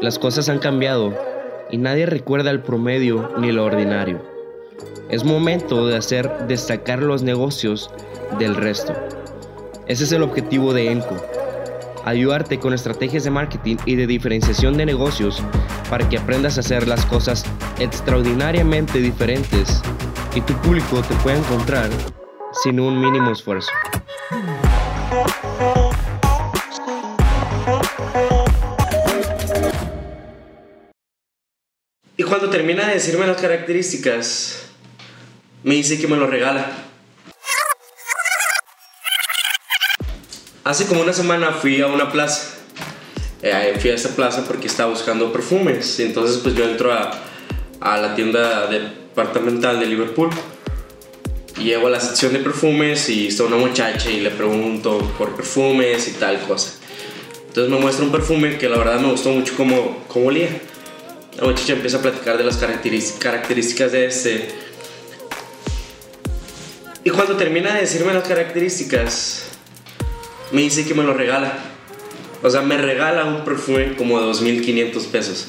Las cosas han cambiado y nadie recuerda el promedio ni lo ordinario. Es momento de hacer destacar los negocios del resto. Ese es el objetivo de ENCO. Ayudarte con estrategias de marketing y de diferenciación de negocios para que aprendas a hacer las cosas extraordinariamente diferentes y tu público te pueda encontrar sin un mínimo esfuerzo. Cuando termina de decirme las características, me dice que me lo regala. Hace como una semana fui a una plaza. Eh, fui a esta plaza porque estaba buscando perfumes. Entonces pues yo entro a, la tienda departamental de Liverpool. Y llego a la sección de perfumes y está una muchacha y le pregunto por perfumes y tal cosa. Entonces me muestra un perfume que la verdad me gustó mucho como, como. La muchacha empieza a platicar de las características de este. Y cuando termina de decirme las características, me dice que me lo regala. O sea, me regala un perfume como de 2.500 pesos.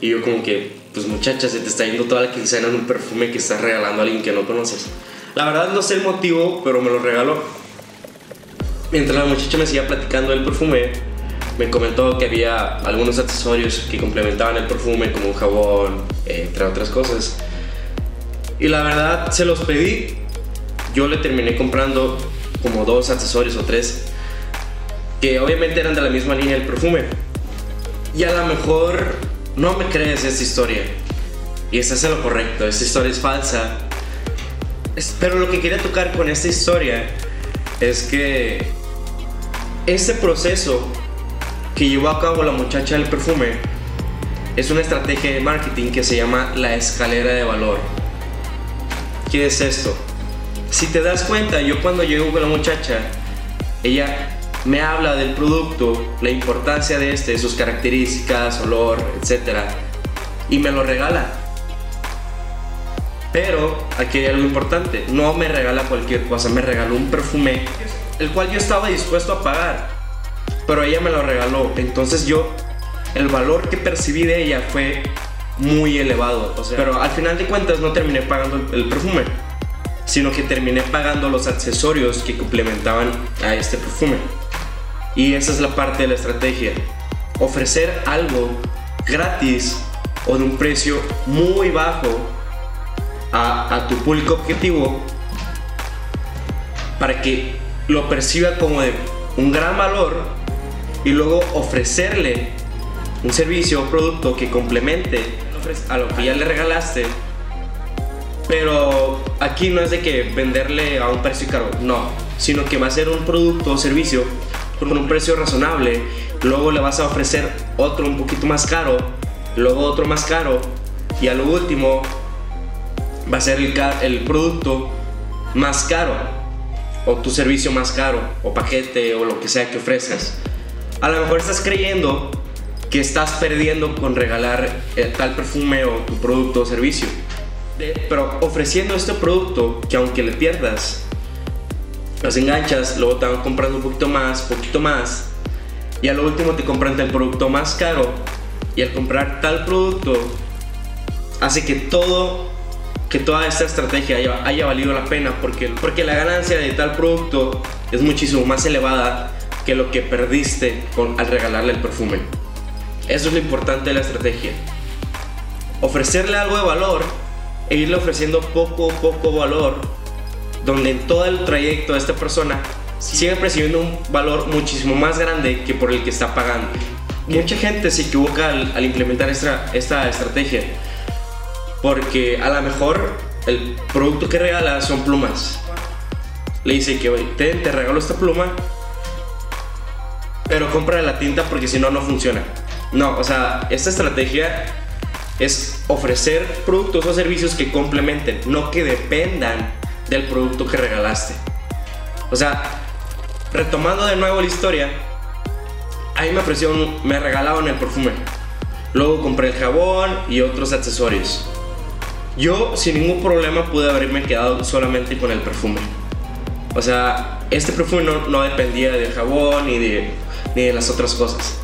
Y yo como que, pues muchacha, se te está yendo toda la quincena en un perfume que estás regalando a alguien que no conoces. La verdad no sé el motivo, pero me lo regaló. Mientras la muchacha me seguía platicando del perfume, me comentó que había algunos accesorios que complementaban el perfume, como un jabón, entre otras cosas. Y la verdad se los pedí. Yo le terminé comprando como dos accesorios o tres, que obviamente eran de la misma línea del perfume. Y a lo mejor no me crees esta historia. Y eso es lo correcto, esta historia es falsa. Pero lo que quería tocar con esta historia es que este proceso que llevó a cabo la muchacha del perfume es una estrategia de marketing que se llama la escalera de valor. ¿Qué es esto? Si te das cuenta, yo cuando llego con la muchacha, ella me habla del producto, la importancia de este, sus características, olor, etc. Y me lo regala. Pero aquí hay algo importante, no me regala cualquier cosa, me regaló un perfume, el cual yo estaba dispuesto a pagar pero ella me lo regaló. Entonces yo, el valor que percibí de ella fue muy elevado. O sea, pero al final de cuentas no terminé pagando el, perfume, sino que terminé pagando los accesorios que complementaban a este perfume. Y esa es la parte de la estrategia. Ofrecer algo gratis o de un precio muy bajo a, a tu público objetivo para que lo perciba como de un gran valor y luego ofrecerle un servicio o producto que complemente a lo que ya le regalaste. Pero aquí no es de que venderle a un precio caro, no, sino que va a ser un producto o servicio con un precio razonable. Luego le vas a ofrecer otro un poquito más caro, luego otro más caro y a lo último va a ser el, el producto más caro o tu servicio más caro o paquete o lo que sea que ofrezcas. A lo mejor estás creyendo que estás perdiendo con regalar eh, tal perfume o tu producto o servicio. Pero ofreciendo este producto, que aunque le pierdas, los enganchas, luego te van comprando un poquito más, poquito más, y a lo último te compran el producto más caro, y al comprar tal producto, hace que todo, que toda esta estrategia haya, haya valido la pena, porque, porque la ganancia de tal producto es muchísimo más elevada que lo que perdiste con, al regalarle el perfume. Eso es lo importante de la estrategia. Ofrecerle algo de valor e irle ofreciendo poco poco valor, donde en todo el trayecto de esta persona sigue percibiendo un valor muchísimo más grande que por el que está pagando. Mucha gente se equivoca al, implementar esta, esta estrategia, porque a lo mejor el producto que regala son plumas. Le dice que, hoy te, te regalo esta pluma pero compra la tinta porque si no, no funciona. No, o sea, esta estrategia es ofrecer productos o servicios que complementen, no que dependan del producto que regalaste. O sea, retomando de nuevo la historia, ahí me me regalaban el perfume. Luego compré el jabón y otros accesorios. Yo sin ningún problema pude haberme quedado solamente con el perfume. O sea, este perfume no, dependía del jabón ni de ni de las otras cosas.